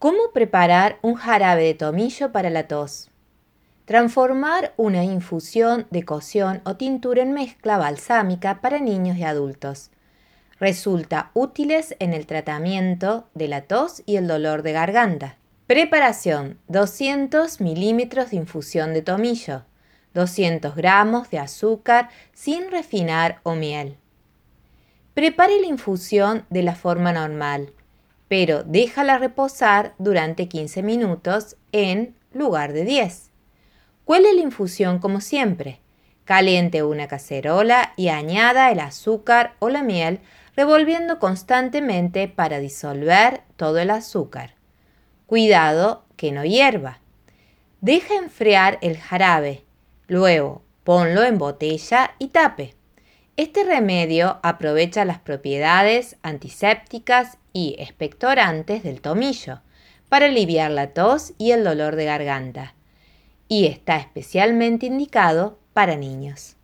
¿Cómo preparar un jarabe de tomillo para la tos? Transformar una infusión de cocción o tintura en mezcla balsámica para niños y adultos. Resulta útiles en el tratamiento de la tos y el dolor de garganta. Preparación: 200 milímetros de infusión de tomillo, 200 gramos de azúcar sin refinar o miel. Prepare la infusión de la forma normal pero déjala reposar durante 15 minutos en lugar de 10. Cuele la infusión como siempre. Caliente una cacerola y añada el azúcar o la miel revolviendo constantemente para disolver todo el azúcar. Cuidado que no hierva. Deja enfriar el jarabe. Luego ponlo en botella y tape. Este remedio aprovecha las propiedades antisépticas y expectorantes del tomillo para aliviar la tos y el dolor de garganta y está especialmente indicado para niños.